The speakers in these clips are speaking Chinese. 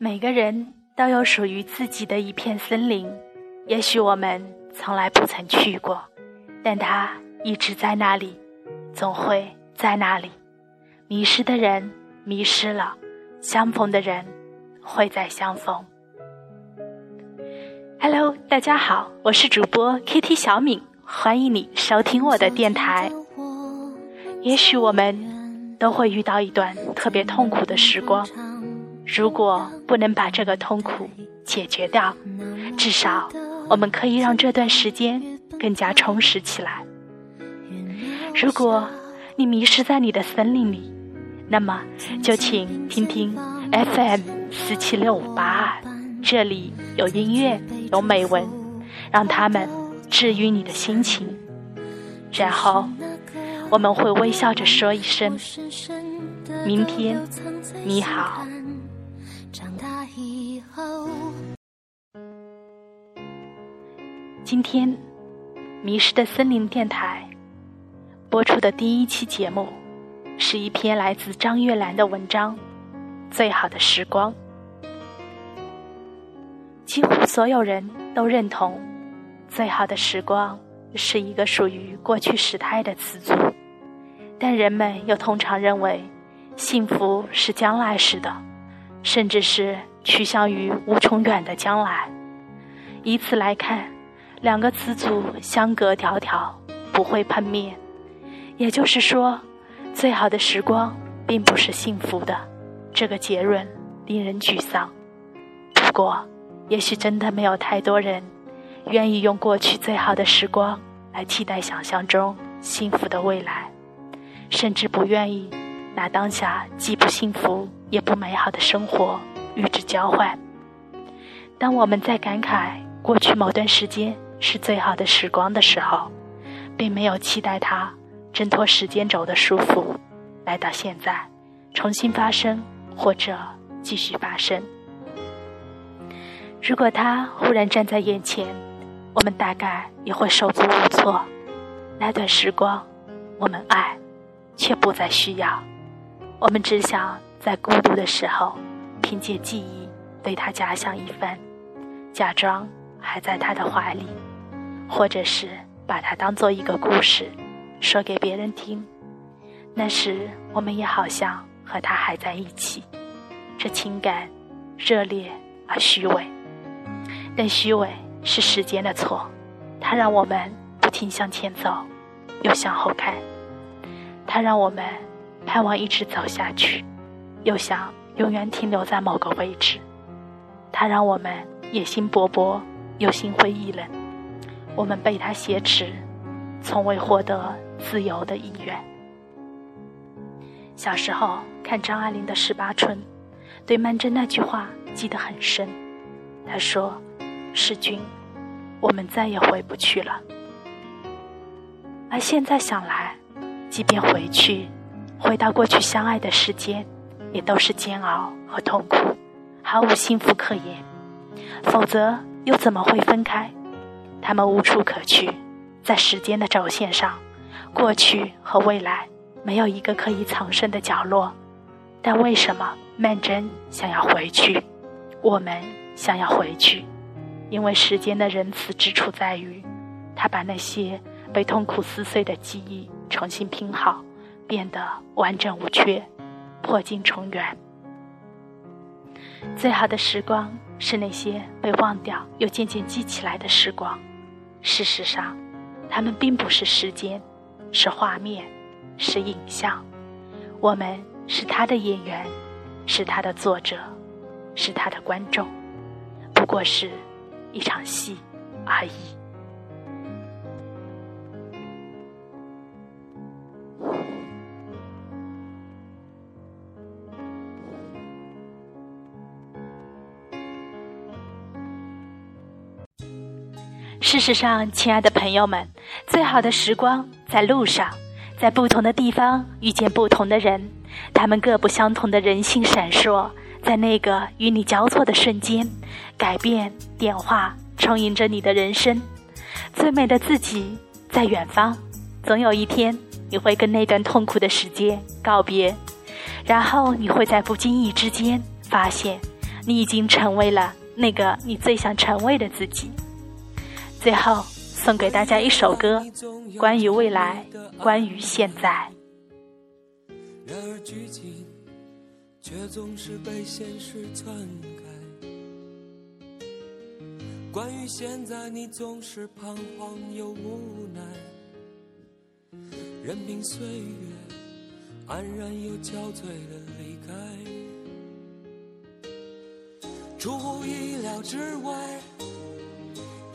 每个人都有属于自己的一片森林，也许我们从来不曾去过，但它一直在那里，总会在那里。迷失的人迷失了，相逢的人会再相逢。Hello，大家好，我是主播 Kitty 小敏，欢迎你收听我的电台。也许我们都会遇到一段特别痛苦的时光，如果不能把这个痛苦解决掉，至少我们可以让这段时间更加充实起来。如果你迷失在你的森林里，那么就请听听 FM 四七六五八二，这里有音乐，有美文，让他们治愈你的心情，然后。我们会微笑着说一声：“明天你好。”今天，迷失的森林电台播出的第一期节目，是一篇来自张月兰的文章《最好的时光》。几乎所有人都认同，“最好的时光”是一个属于过去时态的词组。但人们又通常认为，幸福是将来时的，甚至是趋向于无穷远的将来。以此来看，两个词组相隔迢迢，不会碰面。也就是说，最好的时光并不是幸福的。这个结论令人沮丧。不过，也许真的没有太多人愿意用过去最好的时光来替代想象中幸福的未来。甚至不愿意拿当下既不幸福也不美好的生活与之交换。当我们在感慨过去某段时间是最好的时光的时候，并没有期待它挣脱时间轴的束缚，来到现在，重新发生或者继续发生。如果它忽然站在眼前，我们大概也会手足无措。那段时光，我们爱。却不再需要，我们只想在孤独的时候，凭借记忆对他假想一番，假装还在他的怀里，或者是把它当做一个故事，说给别人听。那时我们也好像和他还在一起，这情感热烈而虚伪，但虚伪是时间的错，它让我们不停向前走，又向后看。它让我们盼望一直走下去，又想永远停留在某个位置。它让我们野心勃勃，又心灰意冷。我们被它挟持，从未获得自由的意愿。小时候看张爱玲的《十八春》，对曼桢那句话记得很深。她说：“世君，我们再也回不去了。”而现在想来，即便回去，回到过去相爱的时间，也都是煎熬和痛苦，毫无幸福可言。否则又怎么会分开？他们无处可去，在时间的轴线上，过去和未来没有一个可以藏身的角落。但为什么曼桢想要回去？我们想要回去，因为时间的仁慈之处在于，他把那些被痛苦撕碎的记忆。重新拼好，变得完整无缺，破镜重圆。最好的时光是那些被忘掉又渐渐记起来的时光。事实上，它们并不是时间，是画面，是影像。我们是他的演员，是他的作者，是他的观众，不过是一场戏而已。事实上，亲爱的朋友们，最好的时光在路上，在不同的地方遇见不同的人，他们各不相同的人性闪烁，在那个与你交错的瞬间，改变、点化、充盈着你的人生。最美的自己在远方，总有一天你会跟那段痛苦的时间告别，然后你会在不经意之间发现，你已经成为了那个你最想成为的自己。最后，送给大家一首歌，关于未来，关于现在。然而剧情却总是被现实篡改。关于现在，你总是彷徨又无奈，任凭岁月安然又憔悴的离开。出乎意料之外，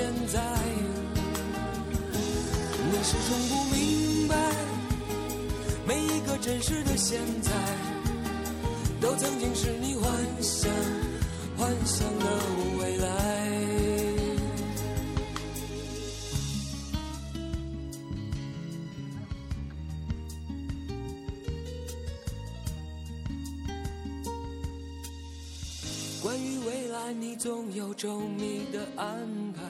现在。你始终不明白，每一个真实的现在，都曾经是你幻想、幻想的未来。关于未来，你总有周密的安排。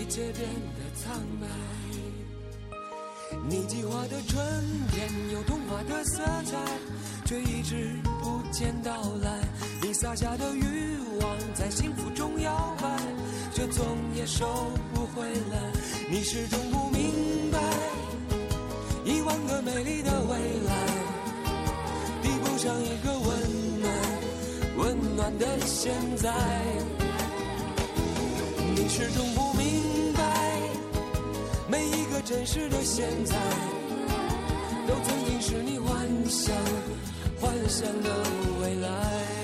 一切变得苍白。你计划的春天有童话的色彩，却一直不见到来。你撒下的欲望在幸福中摇摆，却总也收不回来。你始终不明白，一万个美丽的未来，比不上一个温暖、温暖的现在。你始终不。真实的现在，都曾经是你幻想、幻想的未来。